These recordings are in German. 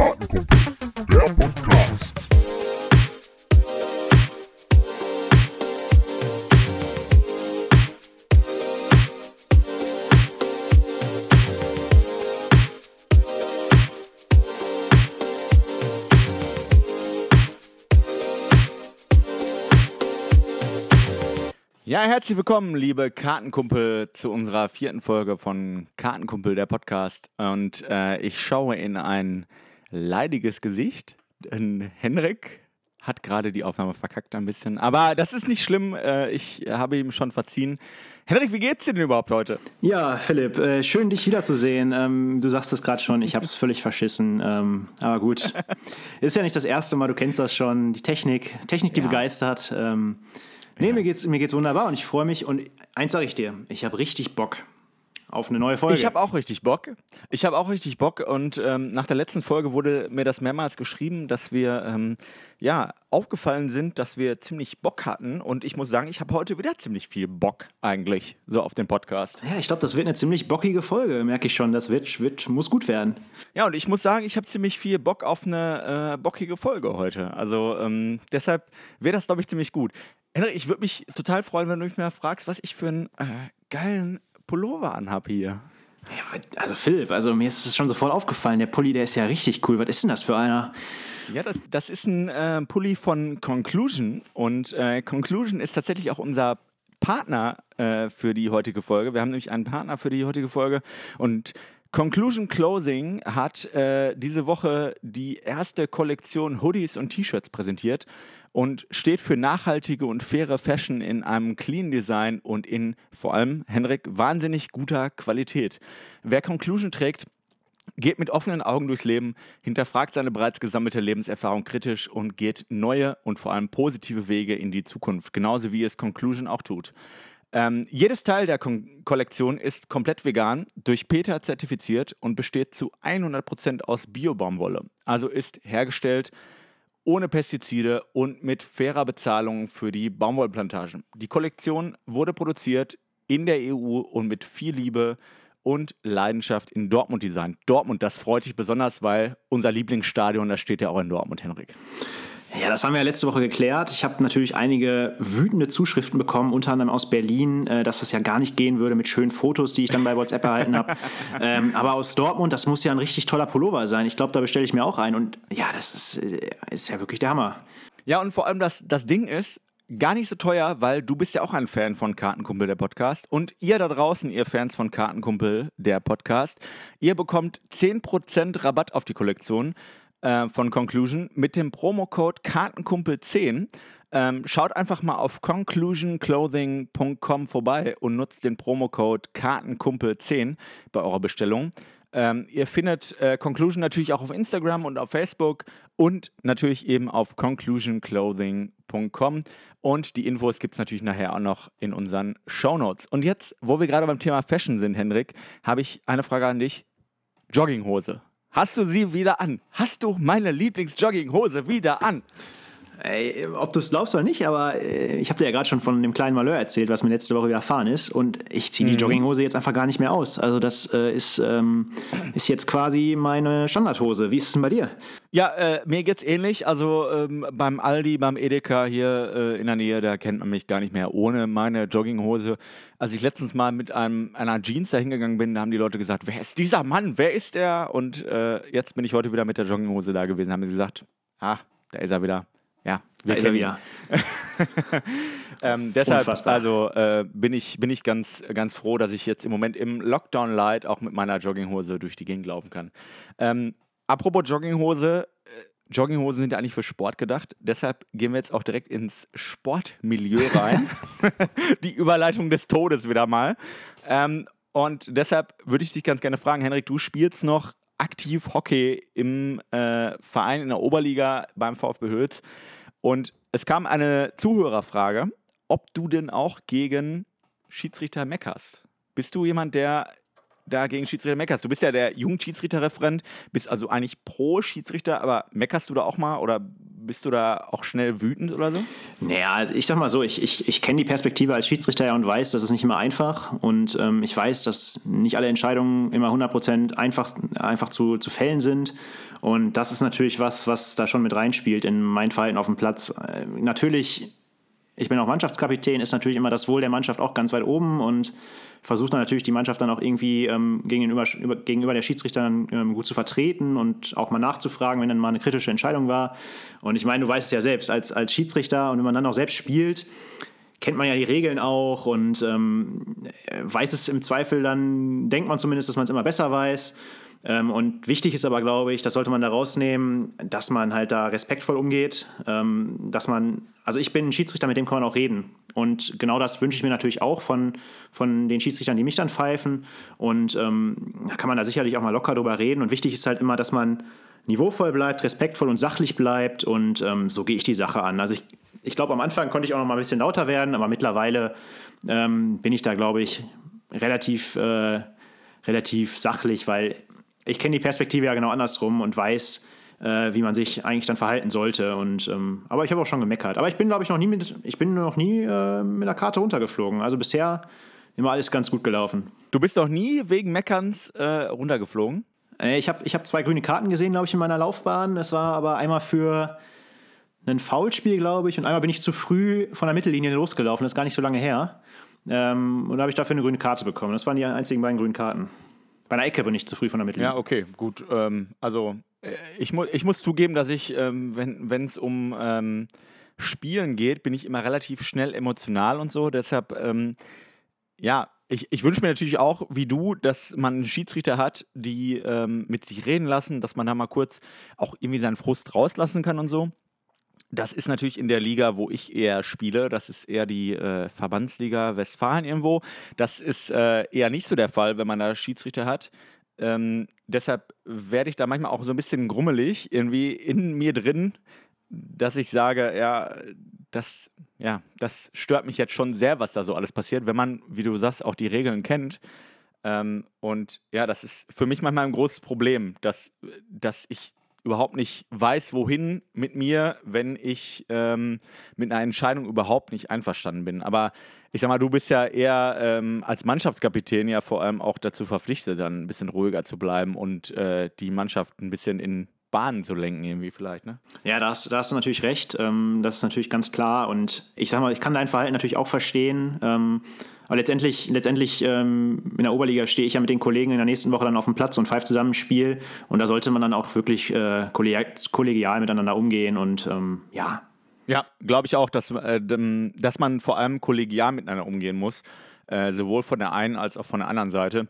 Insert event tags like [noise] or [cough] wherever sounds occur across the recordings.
Kartenkumpel, der Podcast. Ja, herzlich willkommen, liebe Kartenkumpel, zu unserer vierten Folge von Kartenkumpel, der Podcast. Und äh, ich schaue in ein leidiges Gesicht. Denn Henrik hat gerade die Aufnahme verkackt ein bisschen. Aber das ist nicht schlimm. Äh, ich habe ihm schon verziehen. Henrik, wie geht's dir denn überhaupt heute? Ja, Philipp, äh, schön dich wiederzusehen. Ähm, du sagst es gerade schon, ich habe es völlig verschissen. Ähm, aber gut, [laughs] ist ja nicht das erste Mal, du kennst das schon. Die Technik, Technik, die Ja. begeistert. Ähm, nee, mir geht's, mir geht's wunderbar und ich freue mich. Und eins sage ich dir, ich habe richtig Bock auf eine neue Folge. Ich habe auch richtig Bock. Ich habe auch richtig Bock und ähm, nach der letzten Folge wurde mir das mehrmals geschrieben, dass wir ähm, ja aufgefallen sind, dass wir ziemlich Bock hatten und ich muss sagen, ich habe heute wieder ziemlich viel Bock eigentlich so auf den Podcast. ja, ich glaube, das wird eine ziemlich bockige Folge, merke ich schon. Das wird, wird, muss gut werden. Ja und ich muss sagen, ich habe ziemlich viel Bock auf eine äh, bockige Folge heute. Also ähm, deshalb wäre das glaube ich ziemlich gut. Henrik, ich würde mich total freuen, wenn du mich mal fragst, was ich für einen äh, geilen Pullover anhab hier. Ja, also Philipp, also mir ist es schon sofort aufgefallen, der Pulli, der ist ja richtig cool. Was ist denn das für einer? Ja, das, das ist ein äh, Pulli von Conclusion und äh, Conclusion ist tatsächlich auch unser Partner äh, für die heutige Folge. Wir haben nämlich einen Partner für die heutige Folge und Conclusion Clothing hat äh, diese Woche die erste Kollektion Hoodies und T-Shirts präsentiert und steht für nachhaltige und faire Fashion in einem clean Design und in vor allem, Henrik, wahnsinnig guter Qualität. Wer Conclusion trägt, geht mit offenen Augen durchs Leben, hinterfragt seine bereits gesammelte Lebenserfahrung kritisch und geht neue und vor allem positive Wege in die Zukunft, genauso wie es Conclusion auch tut. Ähm, jedes Teil der Kon Kollektion ist komplett vegan, durch Peter zertifiziert und besteht zu 100% aus Biobaumwolle. Also ist hergestellt ohne Pestizide und mit fairer Bezahlung für die Baumwollplantagen. Die Kollektion wurde produziert in der EU und mit viel Liebe und Leidenschaft in Dortmund designt. Dortmund, das freut dich besonders, weil unser Lieblingsstadion, das steht ja auch in Dortmund, Henrik. Ja, das haben wir ja letzte Woche geklärt. Ich habe natürlich einige wütende Zuschriften bekommen, unter anderem aus Berlin, äh, dass das ja gar nicht gehen würde mit schönen Fotos, die ich dann bei WhatsApp erhalten habe. [laughs] ähm, aber aus Dortmund, das muss ja ein richtig toller Pullover sein. Ich glaube, da bestelle ich mir auch einen. Und ja, das ist, äh, ist ja wirklich der Hammer. Ja, und vor allem das, das Ding ist, gar nicht so teuer, weil du bist ja auch ein Fan von Kartenkumpel, der Podcast. Und ihr da draußen, ihr Fans von Kartenkumpel, der Podcast, ihr bekommt 10% Rabatt auf die Kollektion äh, von Conclusion mit dem Promocode Kartenkumpel10. Ähm, schaut einfach mal auf conclusionclothing.com vorbei und nutzt den Promocode Kartenkumpel10 bei eurer Bestellung. Ähm, ihr findet äh, Conclusion natürlich auch auf Instagram und auf Facebook und natürlich eben auf conclusionclothing.com. Und die Infos gibt es natürlich nachher auch noch in unseren Shownotes. Und jetzt, wo wir gerade beim Thema Fashion sind, Henrik, habe ich eine Frage an dich. Jogginghose. Hast du sie wieder an? Hast du meine Lieblingsjogginghose wieder an? Ey, ob du es glaubst oder nicht, aber äh, ich habe dir ja gerade schon von dem kleinen Malheur erzählt, was mir letzte Woche widerfahren ist. Und ich ziehe die Jogginghose jetzt einfach gar nicht mehr aus. Also das äh, ist, ähm, ist jetzt quasi meine Standardhose. Wie ist es denn bei dir? Ja, äh, mir geht's ähnlich. Also ähm, beim Aldi, beim Edeka hier äh, in der Nähe, da kennt man mich gar nicht mehr ohne meine Jogginghose. Als ich letztens mal mit einem, einer Jeans da hingegangen bin, da haben die Leute gesagt, wer ist dieser Mann? Wer ist der? Und äh, jetzt bin ich heute wieder mit der Jogginghose da gewesen. Haben sie gesagt, ah, da ist er wieder. Ja, Da ist er wieder. [laughs] ähm, deshalb Unfassbar. also äh, bin ich, bin ich ganz, ganz froh, dass ich jetzt im Moment im Lockdown Light auch mit meiner Jogginghose durch die Gegend laufen kann. Ähm, apropos Jogginghose, äh, Jogginghosen sind ja eigentlich für Sport gedacht. Deshalb gehen wir jetzt auch direkt ins Sportmilieu rein. [laughs] die Überleitung des Todes wieder mal. Ähm, und deshalb würde ich dich ganz gerne fragen, Henrik, du spielst noch aktiv Hockey im äh, Verein in der Oberliga beim VfB Hülz. Und es kam eine Zuhörerfrage, ob du denn auch gegen Schiedsrichter meckerst. Bist du jemand, der da gegen Schiedsrichter meckerst? Du bist ja der Jugendschiedsrichterreferent, bist also eigentlich pro Schiedsrichter, aber meckerst du da auch mal oder bist du da auch schnell wütend oder so? Naja, also ich sag mal so, ich, ich, ich kenne die Perspektive als Schiedsrichter ja und weiß, das ist nicht immer einfach. Und ähm, ich weiß, dass nicht alle Entscheidungen immer 100% einfach, einfach zu, zu fällen sind. Und das ist natürlich was, was da schon mit reinspielt in mein Verhalten auf dem Platz. Äh, natürlich, ich bin auch Mannschaftskapitän, ist natürlich immer das Wohl der Mannschaft auch ganz weit oben und versucht dann natürlich die Mannschaft dann auch irgendwie ähm, gegenüber, gegenüber der Schiedsrichterin ähm, gut zu vertreten und auch mal nachzufragen, wenn dann mal eine kritische Entscheidung war. Und ich meine, du weißt es ja selbst, als, als Schiedsrichter und wenn man dann auch selbst spielt, kennt man ja die Regeln auch und ähm, weiß es im Zweifel dann, denkt man zumindest, dass man es immer besser weiß. Ähm, und wichtig ist aber, glaube ich, das sollte man da rausnehmen, dass man halt da respektvoll umgeht, ähm, dass man, also ich bin ein Schiedsrichter, mit dem kann man auch reden. Und genau das wünsche ich mir natürlich auch von, von den Schiedsrichtern, die mich dann pfeifen. Und ähm, da kann man da sicherlich auch mal locker drüber reden. Und wichtig ist halt immer, dass man niveauvoll bleibt, respektvoll und sachlich bleibt. Und ähm, so gehe ich die Sache an. Also ich, ich glaube, am Anfang konnte ich auch noch mal ein bisschen lauter werden, aber mittlerweile ähm, bin ich da, glaube ich, relativ, äh, relativ sachlich, weil ich kenne die Perspektive ja genau andersrum und weiß, äh, wie man sich eigentlich dann verhalten sollte. Und, ähm, aber ich habe auch schon gemeckert. Aber ich bin, glaube ich, noch nie mit, ich bin noch nie äh, mit einer Karte runtergeflogen. Also bisher immer alles ganz gut gelaufen. Du bist doch nie wegen Meckerns äh, runtergeflogen? Äh, ich habe ich hab zwei grüne Karten gesehen, glaube ich, in meiner Laufbahn. Es war aber einmal für ein Foulspiel, glaube ich, und einmal bin ich zu früh von der Mittellinie losgelaufen. Das ist gar nicht so lange her. Ähm, und da habe ich dafür eine grüne Karte bekommen. Das waren die einzigen beiden grünen Karten. Bei einer Ecke bin ich zu früh von der Mittellinie. Ja, okay, gut. Ähm, also äh, ich, mu ich muss zugeben, dass ich, ähm, wenn es um ähm, Spielen geht, bin ich immer relativ schnell emotional und so. Deshalb, ähm, ja, ich, ich wünsche mir natürlich auch, wie du, dass man einen Schiedsrichter hat, die ähm, mit sich reden lassen, dass man da mal kurz auch irgendwie seinen Frust rauslassen kann und so. Das ist natürlich in der Liga, wo ich eher spiele. Das ist eher die äh, Verbandsliga Westfalen irgendwo. Das ist äh, eher nicht so der Fall, wenn man da Schiedsrichter hat. Ähm, deshalb werde ich da manchmal auch so ein bisschen grummelig, irgendwie in mir drin, dass ich sage, ja, das, ja, das stört mich jetzt schon sehr, was da so alles passiert, wenn man, wie du sagst, auch die Regeln kennt. Ähm, und ja, das ist für mich manchmal ein großes Problem, dass, dass ich überhaupt nicht weiß, wohin mit mir, wenn ich ähm, mit einer Entscheidung überhaupt nicht einverstanden bin. Aber ich sag mal, du bist ja eher ähm, als Mannschaftskapitän ja vor allem auch dazu verpflichtet, dann ein bisschen ruhiger zu bleiben und äh, die Mannschaft ein bisschen in Bahnen zu lenken, irgendwie vielleicht, ne? Ja, da hast, da hast du natürlich recht. Ähm, das ist natürlich ganz klar. Und ich sag mal, ich kann dein Verhalten natürlich auch verstehen. Ähm, aber letztendlich, letztendlich ähm, in der Oberliga stehe ich ja mit den Kollegen in der nächsten Woche dann auf dem Platz und pfeife zusammen ein Spiel. Und da sollte man dann auch wirklich äh, kollegial miteinander umgehen und ähm, ja. Ja, glaube ich auch, dass, äh, dass man vor allem kollegial miteinander umgehen muss. Äh, sowohl von der einen als auch von der anderen Seite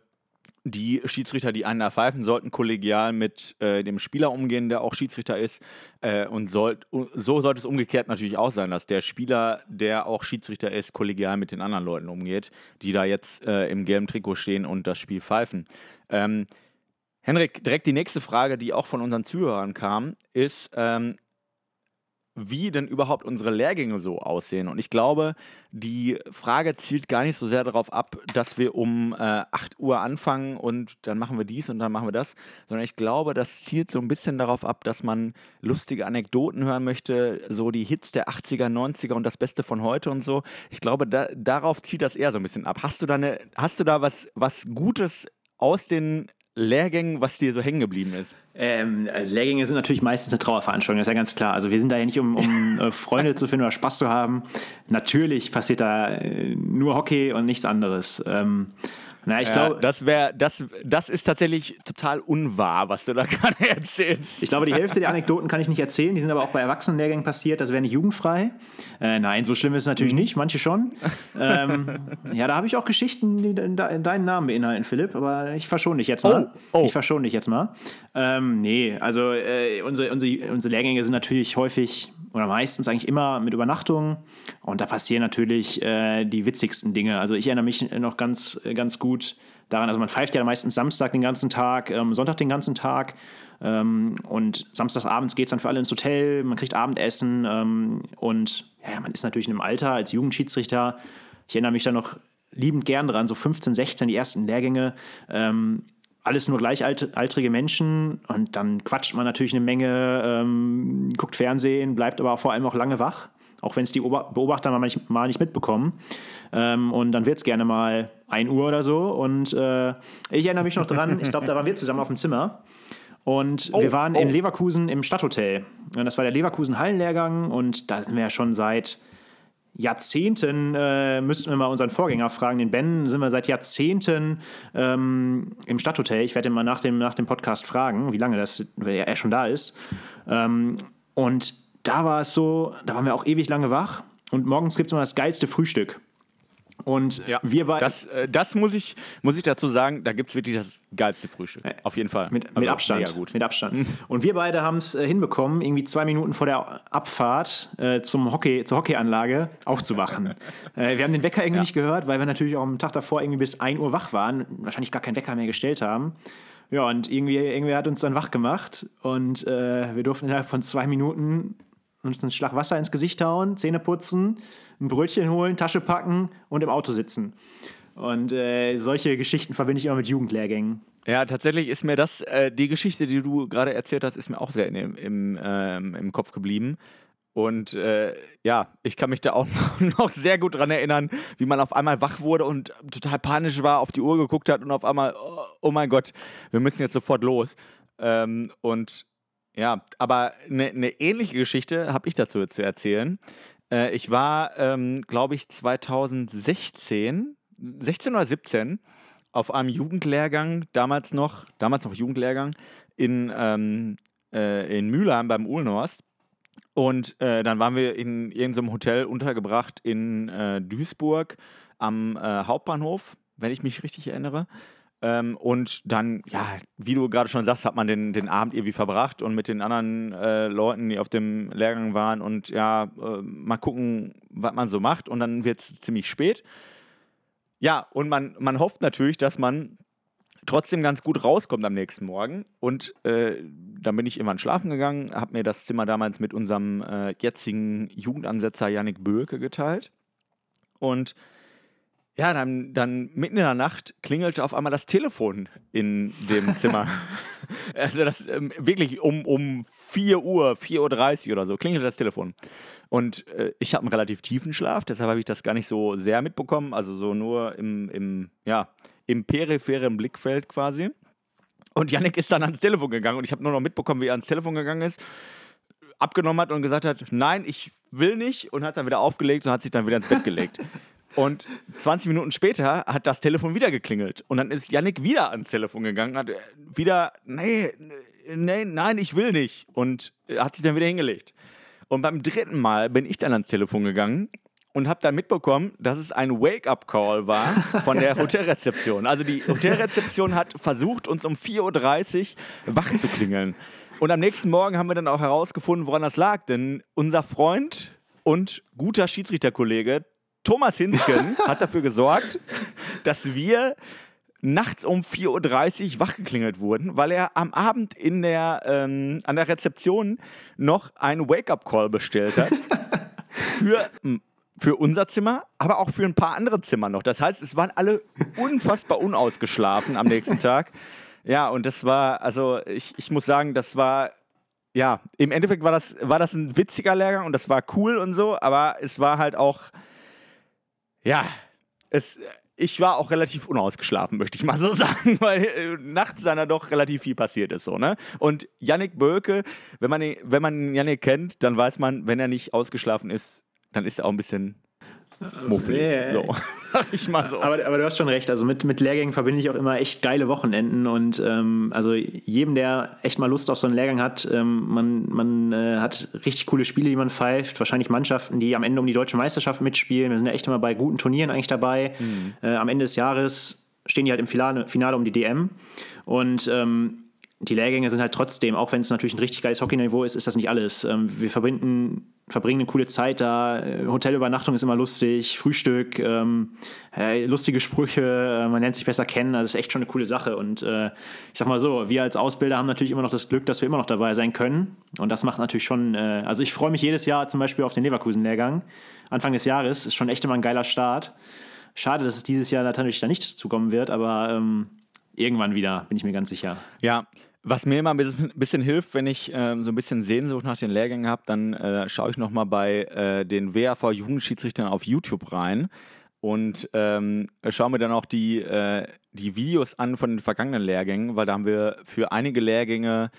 die Schiedsrichter, die einen da pfeifen, sollten kollegial mit äh, dem Spieler umgehen, der auch Schiedsrichter ist. Äh, und soll, so sollte es umgekehrt natürlich auch sein, dass der Spieler, der auch Schiedsrichter ist, kollegial mit den anderen Leuten umgeht, die da jetzt äh, im gelben Trikot stehen und das Spiel pfeifen. Ähm, Henrik, direkt die nächste Frage, die auch von unseren Zuhörern kam, ist, ähm, wie denn überhaupt unsere Lehrgänge so aussehen. Und ich glaube, die Frage zielt gar nicht so sehr darauf ab, dass wir um äh, 8 Uhr anfangen und dann machen wir dies und dann machen wir das, sondern ich glaube, das zielt so ein bisschen darauf ab, dass man lustige Anekdoten hören möchte, so die Hits der 80er, 90er und das Beste von heute und so. Ich glaube, da, darauf zieht das eher so ein bisschen ab. Hast du da, eine, hast du da was, was Gutes aus den Lehrgängen, was dir so hängen geblieben ist? Ähm, also Lehrgänge sind natürlich meistens eine Trauerveranstaltung, das ist ja ganz klar. Also wir sind da ja nicht, um, um [laughs] äh, Freunde zu finden oder Spaß zu haben. Natürlich passiert da äh, nur Hockey und nichts anderes. Ähm, na, ich ja, glaube, das wäre, das, das ist tatsächlich total unwahr, was du da [laughs] gerade erzählst. Ich glaube, die Hälfte der Anekdoten kann ich nicht erzählen. Die sind aber auch bei Erwachsenenlehrgängen passiert. Das wäre nicht jugendfrei. Äh, nein, so schlimm ist es natürlich mhm. nicht. Manche schon. ähm, ja, da habe ich auch Geschichten, die deinen Namen beinhalten, Philipp. Aber ich verschone dich jetzt mal. Oh, oh. Ich verschone dich jetzt mal. Ähm, nee, also äh, unsere, unsere, unsere Lehrgänge sind natürlich häufig oder meistens eigentlich immer mit Übernachtungen. Und da passieren natürlich äh, die witzigsten Dinge. Also ich erinnere mich noch ganz, ganz gut daran, also man pfeift ja meistens Samstag den ganzen Tag, ähm, Sonntag den ganzen Tag. Ähm, und samstagsabends geht es dann für alle ins Hotel, man kriegt Abendessen ähm, und ja, man ist natürlich in einem Alter als Jugendschiedsrichter. Ich erinnere mich da noch liebend gern dran, so 15, 16, die ersten Lehrgänge. Ähm, alles nur gleichaltrige Menschen und dann quatscht man natürlich eine Menge, ähm, guckt Fernsehen, bleibt aber vor allem auch lange wach, auch wenn es die Beobachter mal nicht, mitbekommen. Ähm, und dann wird es gerne mal 1 Uhr oder so. Und äh, ich erinnere mich noch dran, ich glaube, da waren wir zusammen auf dem Zimmer. Und oh, wir waren oh. in Leverkusen im Stadthotel. Und das war der Leverkusen Hallenlehrgang und da sind wir ja schon seit Jahrzehnten, äh, müssten wir mal unseren Vorgänger fragen, den Ben, sind wir seit Jahrzehnten ähm, im Stadthotel. Ich werde ihn mal nach dem, nach dem Podcast fragen, wie lange das er schon da ist. Ähm, und da war es so, da waren wir auch ewig lange wach und morgens gibt es immer das geilste Frühstück. Und ja, wir beide. Das, äh, das muss, ich, muss ich dazu sagen, da gibt es wirklich das geilste Frühstück. Äh, Auf jeden Fall. Mit, also mit Abstand. Gut. Mit Abstand. Und wir beide haben es äh, hinbekommen, irgendwie zwei Minuten vor der Abfahrt äh, zum Hockey, zur Hockeyanlage aufzuwachen. [laughs] äh, wir haben den Wecker irgendwie ja. nicht gehört, weil wir natürlich auch am Tag davor irgendwie bis 1 Uhr wach waren, wahrscheinlich gar keinen Wecker mehr gestellt haben. Ja, und irgendwie, irgendwer hat uns dann wach gemacht und äh, wir durften innerhalb von zwei Minuten uns einen Schlag Wasser ins Gesicht hauen, Zähne putzen, ein Brötchen holen, Tasche packen und im Auto sitzen. Und äh, solche Geschichten verbinde ich immer mit Jugendlehrgängen. Ja, tatsächlich ist mir das, äh, die Geschichte, die du gerade erzählt hast, ist mir auch sehr in, im, ähm, im Kopf geblieben. Und äh, ja, ich kann mich da auch [laughs] noch sehr gut dran erinnern, wie man auf einmal wach wurde und total panisch war, auf die Uhr geguckt hat und auf einmal, oh, oh mein Gott, wir müssen jetzt sofort los. Ähm, und ja, aber eine ne ähnliche Geschichte habe ich dazu zu erzählen. Äh, ich war, ähm, glaube ich, 2016, 16 oder 17 auf einem Jugendlehrgang, damals noch, damals noch Jugendlehrgang, in, ähm, äh, in Mülheim beim Ulnorst. Und äh, dann waren wir in irgendeinem Hotel untergebracht in äh, Duisburg am äh, Hauptbahnhof, wenn ich mich richtig erinnere. Ähm, und dann, ja, wie du gerade schon sagst, hat man den, den Abend irgendwie verbracht und mit den anderen äh, Leuten, die auf dem Lehrgang waren und ja, äh, mal gucken, was man so macht. Und dann wird es ziemlich spät. Ja, und man, man hofft natürlich, dass man trotzdem ganz gut rauskommt am nächsten Morgen. Und äh, dann bin ich irgendwann schlafen gegangen, habe mir das Zimmer damals mit unserem äh, jetzigen Jugendansetzer Yannick Böke geteilt. Und ja, dann, dann mitten in der Nacht klingelte auf einmal das Telefon in dem [laughs] Zimmer. also das ähm, wirklich um, um 4 Uhr, 4.30 Uhr oder so, klingelte das Telefon. Und äh, ich habe einen relativ tiefen Schlaf, deshalb habe ich das gar nicht so sehr mitbekommen, also so nur im, im, ja, im peripheren Blickfeld quasi. Und Yannick ist dann ans Telefon gegangen und ich habe nur noch mitbekommen, wie er ans Telefon gegangen ist, abgenommen hat und gesagt hat, nein, ich will nicht und hat dann wieder aufgelegt und hat sich dann wieder ins Bett gelegt. [laughs] Und 20 Minuten später hat das Telefon wieder geklingelt. Und dann ist Yannick wieder ans Telefon gegangen, hat wieder, nee, nee, nein, ich will nicht. Und hat sich dann wieder hingelegt. Und beim dritten Mal bin ich dann ans Telefon gegangen und habe dann mitbekommen, dass es ein Wake-up-Call war von der [laughs] Hotelrezeption. Also die Hotelrezeption hat versucht, uns um 4.30 Uhr wach zu klingeln. Und am nächsten Morgen haben wir dann auch herausgefunden, woran das lag. Denn unser Freund und guter Schiedsrichterkollege Thomas Hinsken hat dafür gesorgt, dass wir nachts um 4.30 Uhr wachgeklingelt wurden, weil er am Abend in der, ähm, an der Rezeption noch einen Wake-up-Call bestellt hat. für, für unser Zimmer, aber auch für ein paar andere Zimmer noch. Das heißt, es waren alle unfassbar unausgeschlafen am nächsten Tag. Ja, und das war, also ich, ich muss sagen, das war ja, im Endeffekt war das, war das ein witziger Lehrgang und das war cool und so, aber es war halt auch ja, es, ich war auch relativ unausgeschlafen, möchte ich mal so [laughs] sagen, weil äh, nachts dann doch relativ viel passiert ist. So, ne? Und Yannick Böke, wenn man, wenn man Yannick kennt, dann weiß man, wenn er nicht ausgeschlafen ist, dann ist er auch ein bisschen muffelig. Yeah. So, [laughs] ich mal so. Aber, aber, du hast schon recht. Also mit, mit Lehrgängen verbinde ich auch immer echt geile Wochenenden. Und ähm, also jedem, der echt mal Lust auf so einen Lehrgang hat, ähm, man, man äh, hat richtig coole Spiele, die man pfeift. Wahrscheinlich Mannschaften, die am Ende um die deutsche Meisterschaft mitspielen. Wir sind ja echt immer bei guten Turnieren eigentlich dabei. Mhm. Äh, am Ende des Jahres stehen die halt im Finale, Finale um die DM. Und ähm, die Lehrgänge sind halt trotzdem, auch wenn es natürlich ein richtig geiles Hockeyniveau ist, ist das nicht alles. Ähm, wir verbinden, verbringen eine coole Zeit da. Äh, Hotelübernachtung ist immer lustig, Frühstück, ähm, äh, lustige Sprüche, äh, man lernt sich besser kennen. Also das ist echt schon eine coole Sache. Und äh, ich sag mal so, wir als Ausbilder haben natürlich immer noch das Glück, dass wir immer noch dabei sein können. Und das macht natürlich schon, äh, also ich freue mich jedes Jahr zum Beispiel auf den Leverkusen-Lehrgang. Anfang des Jahres ist schon echt immer ein geiler Start. Schade, dass es dieses Jahr natürlich da nicht zukommen wird, aber ähm, irgendwann wieder, bin ich mir ganz sicher. Ja, was mir immer ein bisschen, hilft, wenn ich äh, so ein bisschen Sehnsucht nach den Lehrgängen habe, dann äh, schaue ich nochmal bei äh, den WAV-Jugendschiedsrichtern auf YouTube rein und ähm, schaue mir dann auch die, äh, die Videos an von den vergangenen Lehrgängen, weil da haben wir für einige Lehrgänge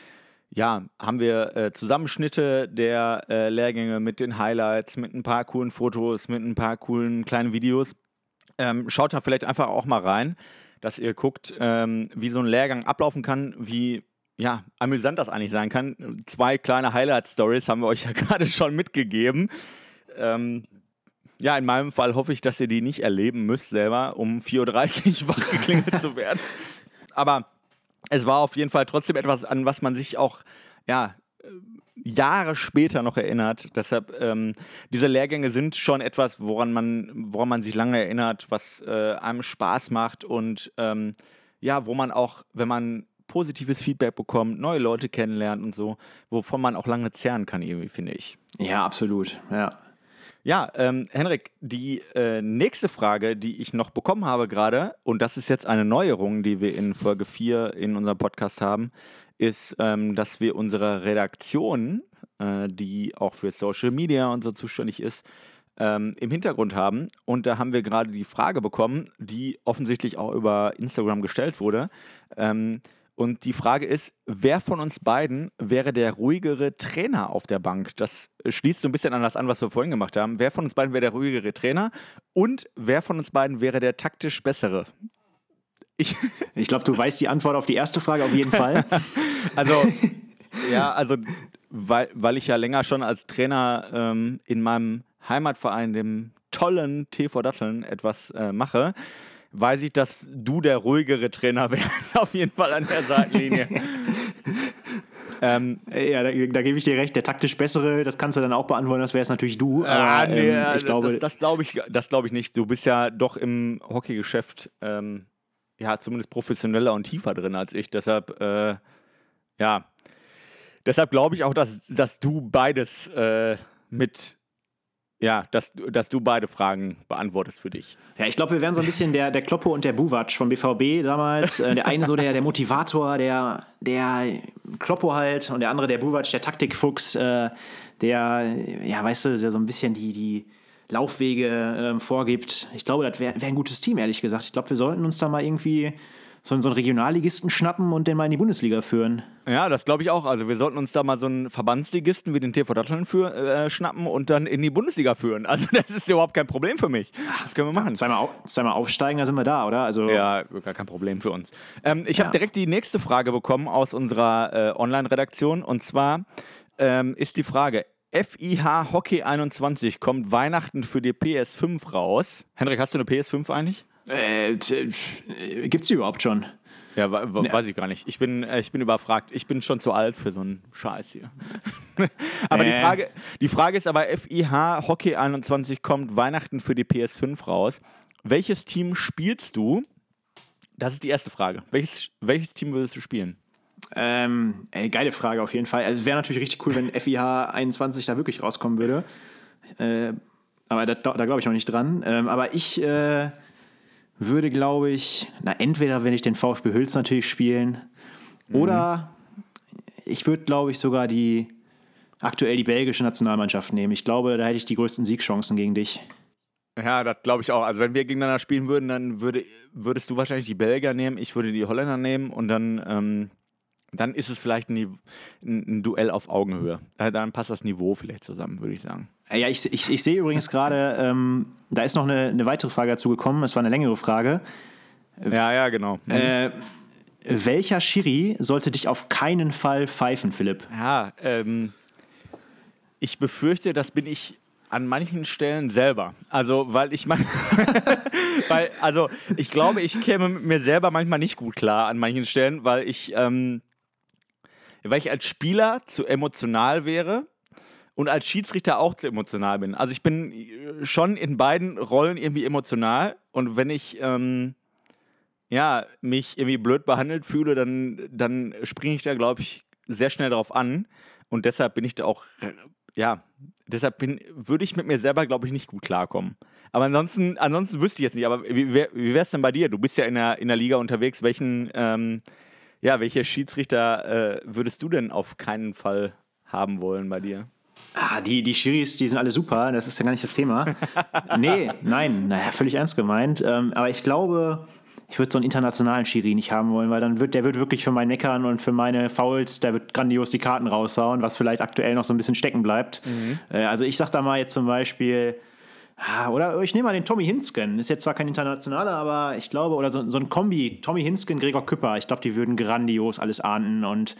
ja, haben wir äh, Zusammenschnitte der äh, Lehrgänge mit den Highlights, mit ein paar coolen Fotos, mit ein paar coolen kleinen Videos. Ähm, schaut da vielleicht einfach auch mal rein, dass ihr guckt, ähm, wie so ein Lehrgang ablaufen kann, wie ja, amüsant das eigentlich sein kann. Zwei kleine Highlight-Stories haben wir euch [laughs] ja gerade schon mitgegeben. Ähm, ja, in meinem Fall hoffe ich, dass ihr die nicht erleben müsst selber, um [laughs] 4.30 Uhr [laughs] wachgeklingelt zu werden. Aber es war auf jeden Fall trotzdem etwas, an was man sich auch, ja, Jahre später noch erinnert. Deshalb, ähm, diese Lehrgänge sind schon etwas, woran man, woran man sich lange erinnert, was äh, einem Spaß macht und ähm, ja, wo man auch, wenn man positives Feedback bekommt, neue Leute kennenlernt und so, wovon man auch lange zehren kann, irgendwie, finde ich. Ja, absolut. Ja. Ja, ähm, Henrik, die äh, nächste Frage, die ich noch bekommen habe gerade, und das ist jetzt eine Neuerung, die wir in Folge 4 in unserem Podcast haben, ist, ähm, dass wir unsere Redaktion, äh, die auch für Social Media und so zuständig ist, ähm, im Hintergrund haben. Und da haben wir gerade die Frage bekommen, die offensichtlich auch über Instagram gestellt wurde. Ähm, und die Frage ist, wer von uns beiden wäre der ruhigere Trainer auf der Bank? Das schließt so ein bisschen an das an, was wir vorhin gemacht haben. Wer von uns beiden wäre der ruhigere Trainer und wer von uns beiden wäre der taktisch bessere? Ich, [laughs] ich glaube, du weißt die Antwort auf die erste Frage auf jeden Fall. [laughs] also, ja, also, weil, weil ich ja länger schon als Trainer ähm, in meinem Heimatverein, dem tollen TV Datteln, etwas äh, mache, weiß ich, dass du der ruhigere Trainer [laughs] wärst, auf jeden Fall an der Seitenlinie. [laughs] ähm, ja, da, da, gebe ich dir recht. Der taktisch bessere, das kannst du dann auch beantworten, das wäre es natürlich du. Ah, nee, ähm, ich glaube, das, das glaube ich, glaub ich nicht. Du bist ja doch im Hockeygeschäft ähm, ja, zumindest professioneller und tiefer drin als ich. Deshalb, äh, ja, deshalb glaube ich auch, dass, dass du beides äh, mit ja, dass, dass du beide Fragen beantwortest für dich. Ja, ich glaube, wir wären so ein bisschen der, der Kloppe und der Buwatsch vom BVB damals. Äh, der eine so der, der Motivator, der, der Kloppo halt und der andere der Buwatsch, der Taktikfuchs, äh, der, ja, weißt du, der so ein bisschen die, die Laufwege äh, vorgibt. Ich glaube, das wäre wär ein gutes Team, ehrlich gesagt. Ich glaube, wir sollten uns da mal irgendwie so, so einen Regionalligisten schnappen und den mal in die Bundesliga führen. Ja, das glaube ich auch. Also wir sollten uns da mal so einen Verbandsligisten wie den TV Deutschland für, äh, schnappen und dann in die Bundesliga führen. Also [laughs] das ist überhaupt kein Problem für mich. Das können wir machen. Zweimal, auf, zweimal aufsteigen, da sind wir da, oder? Also ja, gar kein Problem für uns. Ähm, ich ja. habe direkt die nächste Frage bekommen aus unserer äh, Online-Redaktion und zwar ähm, ist die Frage, FIH Hockey 21 kommt Weihnachten für die PS5 raus. Henrik, hast du eine PS5 eigentlich? Äh, gibt's die überhaupt schon? Ja, weiß ich gar nicht. Ich bin, äh, ich bin überfragt. Ich bin schon zu alt für so einen Scheiß hier. [laughs] aber äh. die, Frage, die Frage ist aber, FIH Hockey 21 kommt Weihnachten für die PS5 raus. Welches Team spielst du? Das ist die erste Frage. Welches, welches Team würdest du spielen? Ähm, ey, geile Frage auf jeden Fall. Also wäre natürlich richtig cool, wenn FIH 21 da wirklich rauskommen würde. Äh, aber da, da glaube ich auch nicht dran. Ähm, aber ich äh, würde, glaube ich, na, entweder wenn ich den VfB Hüls natürlich spielen mhm. oder ich würde, glaube ich, sogar die aktuell die belgische Nationalmannschaft nehmen. Ich glaube, da hätte ich die größten Siegchancen gegen dich. Ja, das glaube ich auch. Also wenn wir gegeneinander spielen würden, dann würde, würdest du wahrscheinlich die Belgier nehmen, ich würde die Holländer nehmen und dann, ähm, dann ist es vielleicht ein, ein, Duell auf Augenhöhe. Dann passt das Niveau vielleicht zusammen, würde ich sagen. Ja, ich, ich, ich sehe übrigens gerade, ähm, da ist noch eine, eine, weitere Frage dazu gekommen. Es war eine längere Frage. Ja, ja, genau. Mhm. Äh, welcher Schiri sollte dich auf keinen Fall pfeifen, Philipp? Ja, ähm, ich befürchte, das bin ich an manchen Stellen selber. Also, weil ich meine, [laughs] weil, also ich glaube, ich käme mit mir selber manchmal nicht gut klar an manchen Stellen, weil ich, ähm, weil ich als Spieler zu emotional wäre und als Schiedsrichter auch zu emotional bin. Also ich bin äh, schon in beiden Rollen irgendwie emotional und wenn ich ähm, ja, mich irgendwie blöd behandelt fühle, dann, dann springe ich da, glaube ich, sehr schnell drauf an. Und deshalb bin ich da auch ja, deshalb bin, würde ich mit mir selber, glaube ich, nicht gut klarkommen. Aber ansonsten, ansonsten wüsste ich jetzt nicht. Aber wie wäre es denn bei dir? Du bist ja in der, in der Liga unterwegs. Welchen, ähm, ja, welche Schiedsrichter äh, würdest du denn auf keinen Fall haben wollen bei dir? Ah, die, die Schiris, die sind alle super, das ist ja gar nicht das Thema. [laughs] nee, nein, naja, völlig ernst gemeint. Ähm, aber ich glaube, ich würde so einen internationalen Schiri nicht haben wollen, weil dann wird der wird wirklich für mein Meckern und für meine Fouls, der wird grandios die Karten raushauen, was vielleicht aktuell noch so ein bisschen stecken bleibt. Äh, also ich sag da mal jetzt zum Beispiel, ah, oder ich nehme mal den Tommy Hinsken. Ist jetzt zwar kein internationaler, aber ich glaube, oder so, so ein Kombi, Tommy Hinsken, Gregor Küpper, ich glaube, die würden grandios alles ahnden und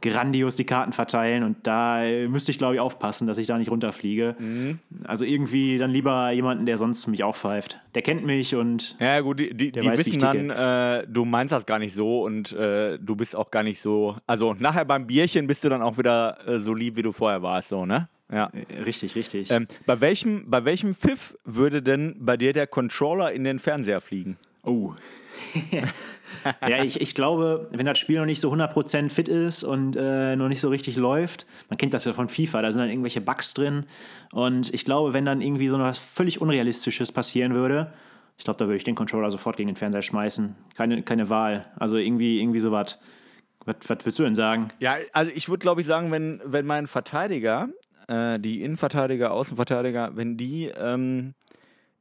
grandios die Karten verteilen und da müsste ich, glaube ich, aufpassen, dass ich da nicht runterfliege. Also irgendwie dann lieber jemanden, der sonst mich auch pfeift. Der kennt mich und Ja, gut, die, die, die weiß, wissen dann, äh, du meinst das gar nicht so und äh, du bist auch gar nicht so. Also nachher beim Bierchen bist du dann auch wieder äh, so lieb, wie du vorher warst, so, ne? Ja. äh, richtig, richtig. Ähm, bei, welchem, bei welchem Pfiff würde denn bei dir der Controller in den Fernseher fliegen? Oh. [laughs] [laughs] ja, ich, ich glaube, wenn das Spiel noch nicht so 100% fit ist und äh, noch nicht so richtig läuft, man kennt das ja von FIFA, da sind dann irgendwelche Bugs drin. Und ich glaube, wenn dann irgendwie so was völlig Unrealistisches passieren würde, ich glaube, da würde ich den Controller sofort gegen den Fernseher schmeißen. Keine, keine Wahl. Also irgendwie, irgendwie sowas. Was, was willst du denn sagen? Ja, also ich würde glaube ich sagen, wenn, wenn mein Verteidiger, äh, die Innenverteidiger, Außenverteidiger, wenn die ähm,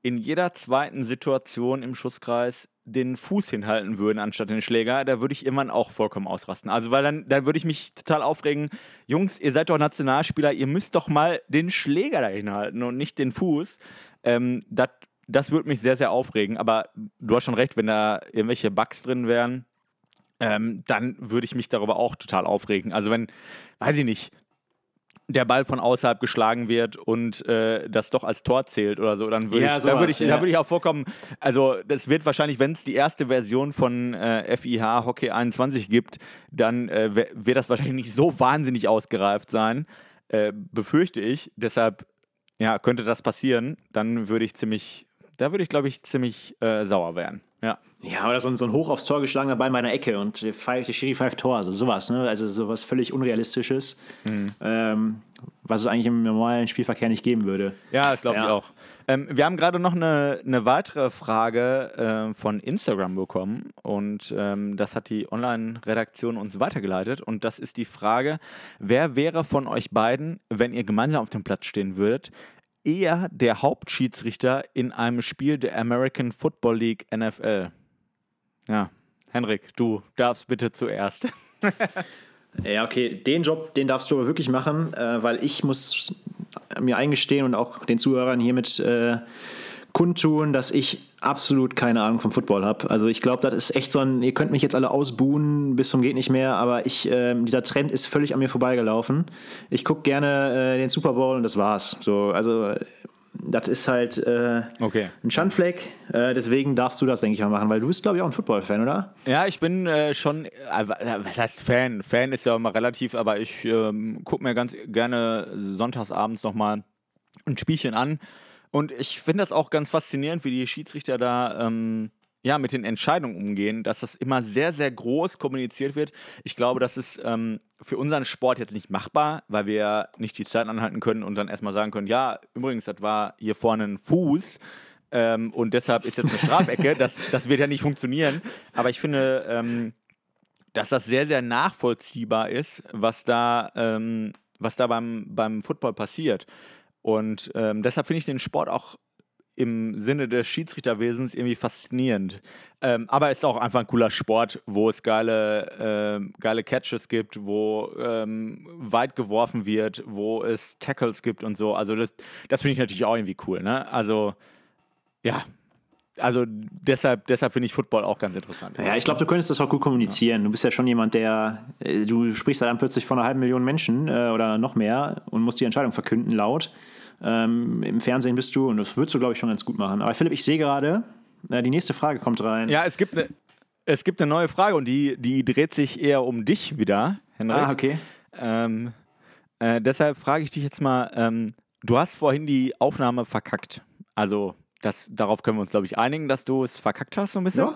in jeder zweiten Situation im Schusskreis den Fuß hinhalten würden anstatt den Schläger, da würde ich irgendwann auch vollkommen ausrasten. Also weil dann, dann würde ich mich total aufregen, Jungs, ihr seid doch Nationalspieler, ihr müsst doch mal den Schläger dahin halten und nicht den Fuß. Ähm, das das würde mich sehr, sehr aufregen. Aber du hast schon recht, wenn da irgendwelche Bugs drin wären, ähm, dann würde ich mich darüber auch total aufregen. Also wenn, weiß ich nicht, der Ball von außerhalb geschlagen wird und äh, das doch als Tor zählt oder so, dann würde Ja, ich, da würde ich, sowas, da ja. würde ich auch vorkommen, also das wird wahrscheinlich, wenn es die erste Version von äh, FIH Hockey 21 gibt, dann äh, wird das wahrscheinlich nicht so wahnsinnig ausgereift sein, äh, befürchte ich. Deshalb, ja, könnte das passieren, dann würde ich ziemlich, da würde ich, glaube ich, ziemlich äh, sauer werden. Ja. Ja, oder so ein, so ein hoch aufs Tor geschlagener Ball in meiner Ecke und der pfeift- der Schiri pfeift Tor, also sowas, ne? Also sowas völlig Unrealistisches, ähm, was es eigentlich im normalen Spielverkehr nicht geben würde. Ja, das glaube ich Ja. auch. Ähm, wir haben gerade noch eine, eine weitere Frage äh, von Instagram bekommen und ähm, das hat die Online-Redaktion uns weitergeleitet und das ist die Frage, wer wäre von euch beiden, wenn ihr gemeinsam auf dem Platz stehen würdet, eher der Hauptschiedsrichter in einem Spiel der American Football League NFL? Ja, Henrik, du darfst bitte zuerst. [laughs] Ja, okay, den Job, den darfst du aber wirklich machen, äh, weil ich muss mir eingestehen und auch den Zuhörern hiermit äh, kundtun, dass ich absolut keine Ahnung vom Football habe. Also ich glaube, das ist echt so ein, ihr könnt mich jetzt alle ausbuhen bis zum geht nicht mehr, aber ich, ähm, dieser Trend ist völlig an mir vorbeigelaufen. Ich gucke gerne äh, den Super Bowl und das war's. So, also äh, das ist halt äh, Okay. ein Schandfleck. Äh, deswegen darfst du das, denke ich mal, machen, weil du bist, glaube ich, auch ein Football-Fan, oder? Ja, ich bin äh, schon, äh, was heißt Fan? Fan ist ja immer relativ, aber ich ähm, gucke mir ganz gerne sonntagsabends nochmal ein Spielchen an. Und ich finde das auch ganz faszinierend, wie die Schiedsrichter da ähm, ja, mit den Entscheidungen umgehen, dass das immer sehr, sehr groß kommuniziert wird. Ich glaube, das ist ähm, für unseren Sport jetzt nicht machbar, weil wir nicht die Zeit anhalten können und dann erstmal sagen können, ja, übrigens, das war hier vorne ein Fuß. Ähm, und deshalb ist jetzt eine Strafecke. [laughs] Das, das wird ja nicht funktionieren. Aber ich finde, ähm, dass das sehr, sehr nachvollziehbar ist, was da, ähm, was da beim, beim Football passiert. Und ähm, deshalb finde ich den Sport auch im Sinne des Schiedsrichterwesens irgendwie faszinierend. Ähm, aber es ist auch einfach ein cooler Sport, wo es geile, ähm, geile Catches gibt, wo ähm, weit geworfen wird, wo es Tackles gibt und so. Also das, das finde ich natürlich auch irgendwie cool. Ne? Also ja, also deshalb, deshalb finde ich Football auch ganz interessant. Ja, ich glaube, du könntest das auch gut kommunizieren. Du bist ja schon jemand, der, äh, du sprichst da dann plötzlich von einer halben Million Menschen äh, oder noch mehr und musst die Entscheidung verkünden laut. Ähm, Im Fernsehen bist du und das würdest du, glaube ich, schon ganz gut machen. Aber Philipp, ich sehe gerade, äh, die nächste Frage kommt rein. Ja, es gibt eine es gibt eine neue Frage und die, die dreht sich eher um dich wieder, Henrik. Ah, okay. Ähm, äh, deshalb frage ich dich jetzt mal, ähm, du hast vorhin die Aufnahme verkackt. Also das, darauf können wir uns, glaube ich, einigen, dass du es verkackt hast so ein bisschen.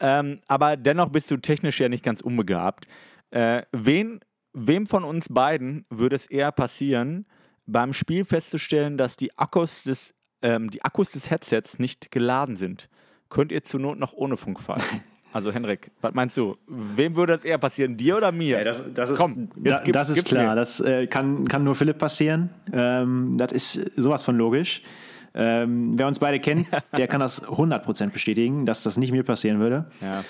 Ähm, aber dennoch bist du technisch ja nicht ganz unbegabt. Äh, wen, wem von uns beiden würde es eher passieren, beim Spiel festzustellen, dass die Akkus des, ähm, die Akkus des Headsets nicht geladen sind. Könnt ihr zur Not noch ohne Funk fahren? [laughs] Also Henrik, was meinst du? Wem würde das eher passieren, dir oder mir? Ja, das, das, ist, Komm, da, gib- das ist klar. mir. Das äh, kann, kann nur Philipp passieren. Ähm, das ist sowas von logisch. Ähm, wer uns beide kennt, [laughs] der kann das 100% bestätigen, dass das nicht mir passieren würde. Ja.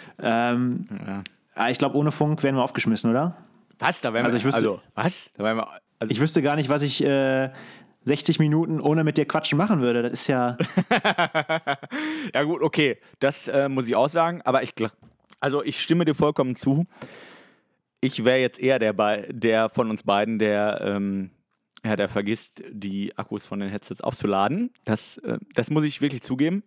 Ähm, Ja. ah, ich glaube, ohne Funk wären wir aufgeschmissen, oder? Was? Da wären Also wir, ich wüsste- also, was? Da wären wir, also, Ich wüsste gar nicht, was ich äh, 60 Minuten ohne mit dir quatschen machen würde. Das ist ja. [laughs] ja gut, okay, das äh, muss ich auch sagen, aber ich glaube, also ich stimme dir vollkommen zu. Ich wäre jetzt eher der, bei, der von uns beiden, der, ähm, ja, der vergisst, die Akkus von den Headsets aufzuladen. Das, äh, das muss ich wirklich zugeben.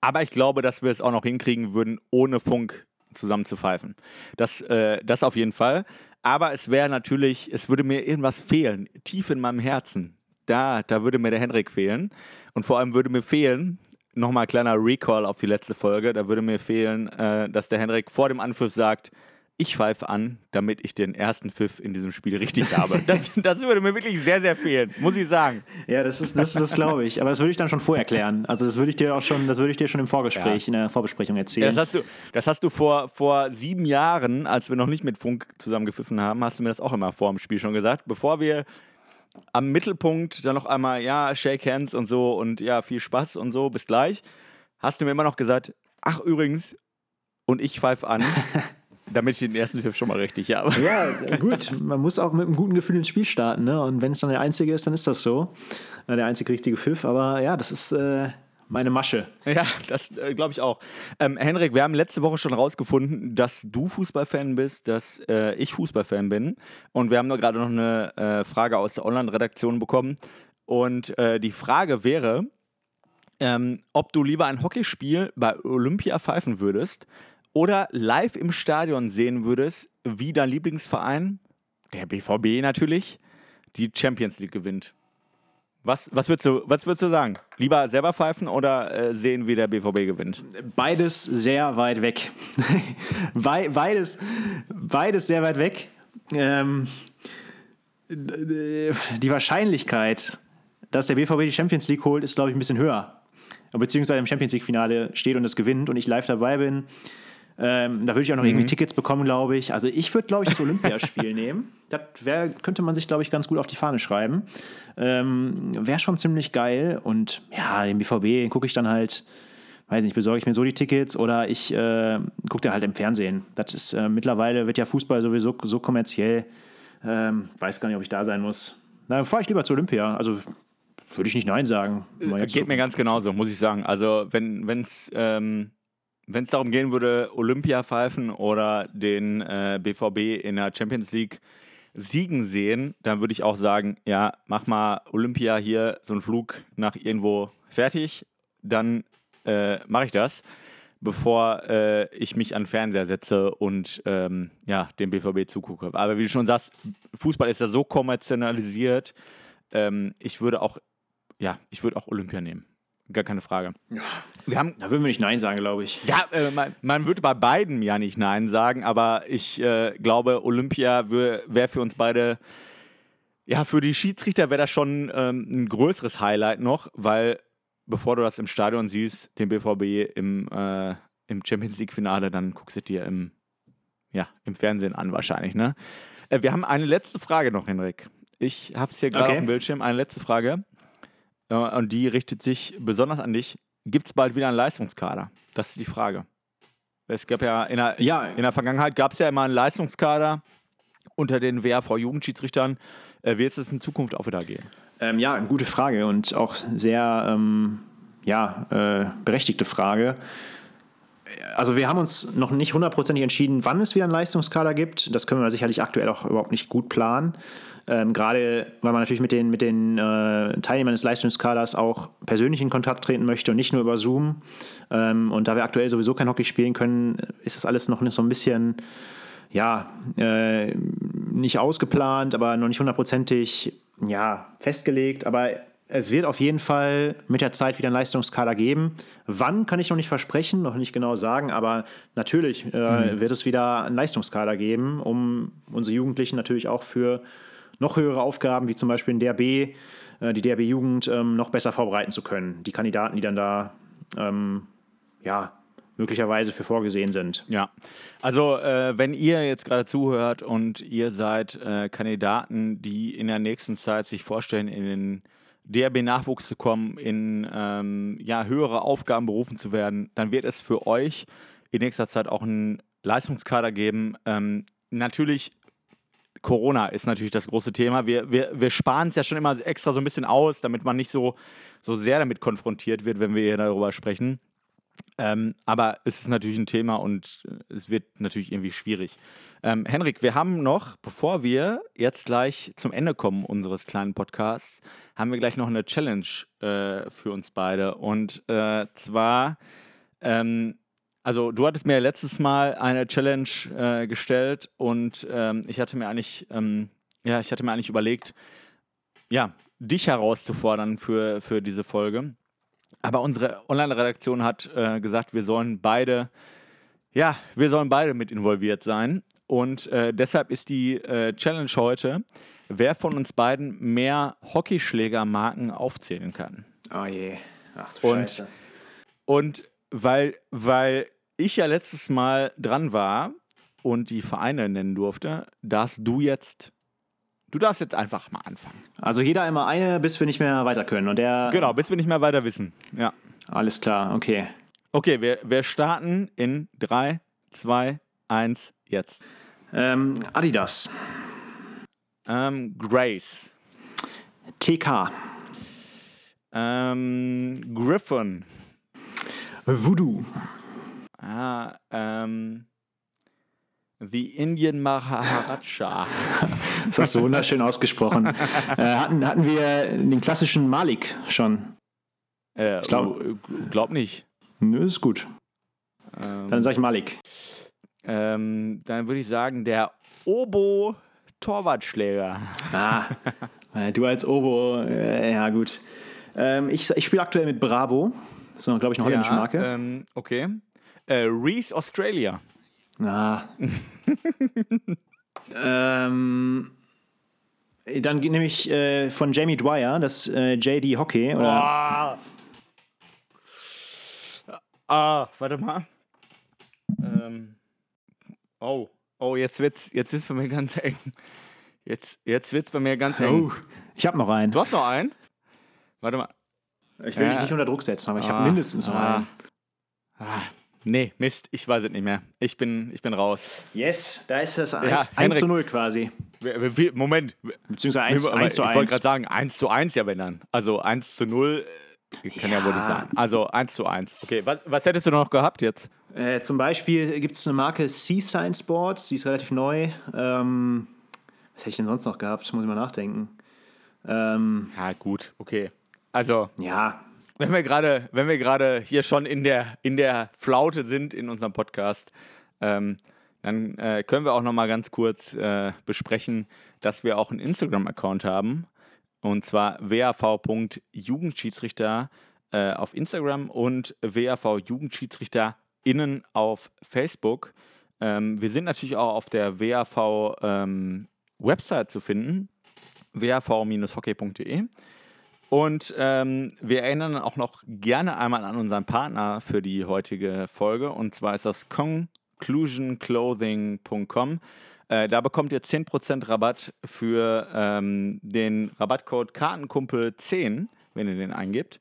Aber ich glaube, dass wir es auch noch hinkriegen würden, ohne Funk zusammen zu pfeifen. Das, äh, das auf jeden Fall. Aber es wäre natürlich, es würde mir irgendwas fehlen, tief in meinem Herzen. Da, da würde mir der Henrik fehlen. Und vor allem würde mir fehlen, nochmal kleiner Recall auf die letzte Folge, da würde mir fehlen, äh, dass der Henrik vor dem Anpfiff sagt, ich pfeife an, damit ich den ersten Pfiff in diesem Spiel richtig habe. Das, das würde mir wirklich sehr, sehr fehlen, muss ich sagen. Ja, das ist das, das glaube ich. Aber das würde ich dann schon vorher klären. Also das würde ich dir auch schon, das würde ich dir schon im Vorgespräch, Ja. in der Vorbesprechung Ja, erzählen. das hast du, das hast du vor, vor sieben Jahren, als wir noch nicht mit Funk zusammen gepfiffen haben, hast du mir das auch immer vor dem Spiel schon gesagt. Bevor wir am Mittelpunkt dann noch einmal, ja, Shake Hands und so und ja, viel Spaß und so, bis gleich, hast du mir immer noch gesagt, ach übrigens, und ich pfeife an, [laughs] damit ich den ersten Pfiff schon mal richtig habe. Ja, gut. Man muss auch mit einem guten Gefühl ins Spiel starten. Ne? Und wenn es dann der einzige ist, dann ist das so. Der einzige richtige Pfiff. Aber ja, das ist äh, meine Masche. Ja, das äh, glaube ich auch. Ähm, Henrik, wir haben letzte Woche schon rausgefunden, dass du Fußballfan bist, dass äh, ich Fußballfan bin. Und wir haben da gerade noch eine äh, Frage aus der Online-Redaktion bekommen. Und äh, die Frage wäre, ähm, ob du lieber ein Hockeyspiel bei Olympia pfeifen würdest oder live im Stadion sehen würdest, wie dein Lieblingsverein, der BVB natürlich, die Champions League gewinnt. Was, was, würdest, du, was würdest du sagen? Lieber selber pfeifen oder äh, sehen, wie der BVB gewinnt? Beides sehr weit weg. [laughs] Bei- beides, beides sehr weit weg. Ähm, die Wahrscheinlichkeit, dass der BVB die Champions League holt, ist, glaube ich, ein bisschen höher. Beziehungsweise im Champions League-Finale steht und es gewinnt und ich live dabei bin. Ähm, da würde ich auch noch irgendwie Tickets bekommen, glaube ich. Also ich würde, glaube ich, das Olympiaspiel [laughs] nehmen. Das wär, könnte man sich, glaube ich, ganz gut auf die Fahne schreiben. Ähm, Wäre schon ziemlich geil. Und ja, den BVB gucke ich dann halt, weiß nicht, besorge ich mir so die Tickets oder ich äh, gucke den halt im Fernsehen. Das ist äh, mittlerweile wird ja Fußball sowieso so kommerziell. Ähm, weiß gar nicht, ob ich da sein muss. Na, dann fahre ich lieber zu Olympia. Also würde ich nicht Nein sagen. Jetzt Geht so- mir ganz genauso, muss ich sagen. Also, wenn es ähm, wenn's darum gehen würde, Olympia pfeifen oder den äh, BVB in der Champions League siegen sehen, dann würde ich auch sagen, ja, mach mal Olympia hier so einen Flug nach irgendwo fertig, dann äh, mache ich das, bevor äh, ich mich an Fernseher setze und ähm, ja, dem BVB zugucke. Aber wie du schon sagst, Fußball ist ja so kommerzialisiert, ähm, ich würde auch, ja, ich würde auch Olympia nehmen. Gar keine Frage. Wir haben Da würden wir nicht Nein sagen, glaube ich. ja, äh, man, man würde bei beiden ja nicht Nein sagen, aber ich äh, glaube, Olympia wäre für uns beide, ja, für die Schiedsrichter wäre das schon ähm, ein größeres Highlight noch, weil bevor du das im Stadion siehst, den BVB im, äh, im Champions League-Finale, dann guckst du dir im, ja, im Fernsehen an wahrscheinlich, ne? Äh, wir haben eine letzte Frage noch, Henrik. Ich habe es hier gerade Okay. auf dem Bildschirm, eine letzte Frage. Und die richtet sich besonders an dich. Gibt es bald wieder einen Leistungskader? Das ist die Frage. Es gab ja in der, Ja. in der Vergangenheit gab es ja immer einen Leistungskader unter den WRV-Jugendschiedsrichtern. Äh, wird es in Zukunft auch wieder gehen? Ähm, ja, gute Frage und auch sehr ähm, ja, äh, berechtigte Frage. Also wir haben uns noch nicht hundertprozentig entschieden, wann es wieder einen Leistungskader gibt. Das können wir sicherlich aktuell auch überhaupt nicht gut planen. Ähm, gerade weil man natürlich mit den, mit den äh, Teilnehmern des Leistungskaders auch persönlich in Kontakt treten möchte und nicht nur über Zoom. Ähm, und da wir aktuell sowieso kein Hockey spielen können, ist das alles noch so ein bisschen ja, äh, nicht ausgeplant, aber noch nicht hundertprozentig ja, festgelegt. Aber es wird auf jeden Fall mit der Zeit wieder einen Leistungskader geben. Wann kann ich noch nicht versprechen, noch nicht genau sagen, aber natürlich äh, wird es wieder einen Leistungskader geben, um unsere Jugendlichen natürlich auch für noch höhere Aufgaben, wie zum Beispiel in DRB, äh, die DRB-Jugend, ähm, noch besser vorbereiten zu können. Die Kandidaten, die dann da ähm, ja, möglicherweise für vorgesehen sind. Ja, also äh, wenn ihr jetzt gerade zuhört und ihr seid äh, Kandidaten, die in der nächsten Zeit sich vorstellen, in den DRB-Nachwuchs zu kommen, in ähm, ja, höhere Aufgaben berufen zu werden, dann wird es für euch in nächster Zeit auch einen Leistungskader geben. Ähm, natürlich Corona ist natürlich das große Thema. Wir, wir, wir sparen es ja schon immer extra so ein bisschen aus, damit man nicht so, so sehr damit konfrontiert wird, wenn wir hier darüber sprechen. Ähm, aber es ist natürlich ein Thema und es wird natürlich irgendwie schwierig. Ähm, Henrik, wir haben noch, bevor wir jetzt gleich zum Ende kommen unseres kleinen Podcasts, haben wir gleich noch eine Challenge äh, für uns beide. Und äh, zwar, ähm, also du hattest mir letztes Mal eine Challenge äh, gestellt und ähm, ich hatte mir eigentlich, ähm, ja, ich hatte mir eigentlich überlegt, ja, dich herauszufordern für, für diese Folge. Aber unsere Online-Redaktion hat äh, gesagt, wir sollen beide, ja, wir sollen beide mit involviert sein. Und äh, deshalb ist die äh, Challenge heute, wer von uns beiden mehr Hockeyschlägermarken aufzählen kann. Oh je. Ach du Und- Scheiße. Und weil, weil ich ja letztes Mal dran war und die Vereine nennen durfte, darfst du jetzt, du darfst jetzt einfach mal anfangen. Also jeder immer eine, bis wir nicht mehr weiter können. Und der. Genau, bis wir nicht mehr weiter wissen. Ja. Alles klar, okay. Okay, wir, wir starten in 3, 2, 1, jetzt. Ähm, Adidas. Ähm, Grace. TK. Ähm, Griffin. Voodoo. Ah, ähm, The Indian Maharaja. [laughs] Das hast du wunderschön ausgesprochen. [laughs] äh, hatten, hatten wir den klassischen Malik schon? Äh, Ich glaub- äh, glaub nicht. Nö, ist gut. Ähm, Dann sag ich Malik. ähm, dann würde ich sagen, der Obo Torwartschläger. Ah, äh, du als Obo, äh, ja gut. Ähm, ich ich spiele aktuell mit Bravo. Das ist, glaube ich, eine holländische Marke. Ähm, okay. Äh, Reese Australia. Ah. [laughs] ähm, dann nehme ich äh, von Jamie Dwyer das äh, JD Hockey. Oder, Ah. ah, warte mal. Ähm. Oh, oh, jetzt wird's, jetzt wird's bei mir ganz eng. Jetzt, jetzt wird's bei mir ganz eng. oh, ich habe noch einen. Du hast noch einen? Warte mal. Ich will dich Ja. nicht unter Druck setzen, aber ich Ah, habe mindestens noch ah. einen. Ah, nee, Mist, ich weiß es nicht mehr. Ich bin, ich bin raus. Yes, da ist das ein, Ja, 1 Henrik. zu 0 quasi. Moment. Beziehungsweise 1, Aber 1 zu ich wollte 1. gerade sagen, 1 zu 1 ja, wenn dann. Also 1 zu 0 äh, kann ja, wohl nicht Ja. sein. Also 1 zu 1. Okay, was, was hättest du noch gehabt jetzt? Äh, zum Beispiel gibt es eine Marke Seaside Sports, die ist relativ neu. Ähm, was hätte ich denn sonst noch gehabt? Muss ich mal nachdenken. Ähm, Ja, gut, okay. Also, ja, wenn wir gerade, wenn wir gerade hier schon in der, in der Flaute sind in unserem Podcast, ähm, dann äh, können wir auch noch mal ganz kurz äh, besprechen, dass wir auch einen Instagram-Account haben. Und zwar wav.jugendschiedsrichter äh, auf Instagram und wav-jugendschiedsrichterinnen auf Facebook. Ähm, wir sind natürlich auch auf der wav ähm, Website zu finden, wav-hockey.de. Und ähm, wir erinnern auch noch gerne einmal an unseren Partner für die heutige Folge. Und zwar ist das conclusionclothing.com. Äh, da bekommt ihr 10% Rabatt für ähm, den Rabattcode Kartenkumpel10, wenn ihr den eingibt.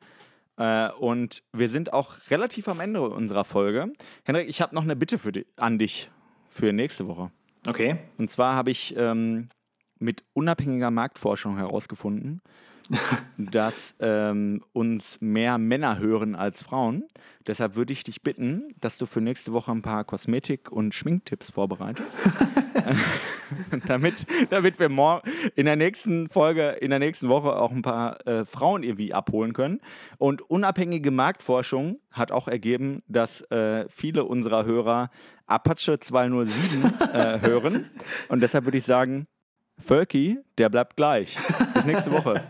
Äh, und wir sind auch relativ am Ende unserer Folge. Henrik, ich habe noch eine Bitte für di an dich für nächste Woche. okay. Und zwar habe ich ähm, mit unabhängiger Marktforschung herausgefunden, [laughs] dass ähm, uns mehr Männer hören als Frauen. Deshalb würde ich dich bitten, dass du für nächste Woche ein paar Kosmetik- und Schminktipps vorbereitest. [laughs] [laughs] damit, damit wir morgen in der nächsten Folge, in der nächsten Woche auch ein paar äh, Frauen irgendwie abholen können. Und unabhängige Marktforschung hat auch ergeben, dass äh, viele unserer Hörer Apache 207 äh, hören. Und deshalb würde ich sagen, Völki, der bleibt gleich. Bis nächste Woche.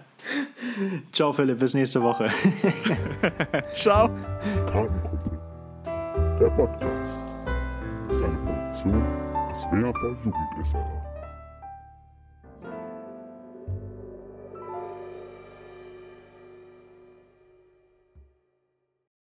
Ciao, Philipp, bis nächste Woche. [laughs] Ciao. Kartenkumpel. Der Podcast. Seine Produktion des WHV Jugend SR.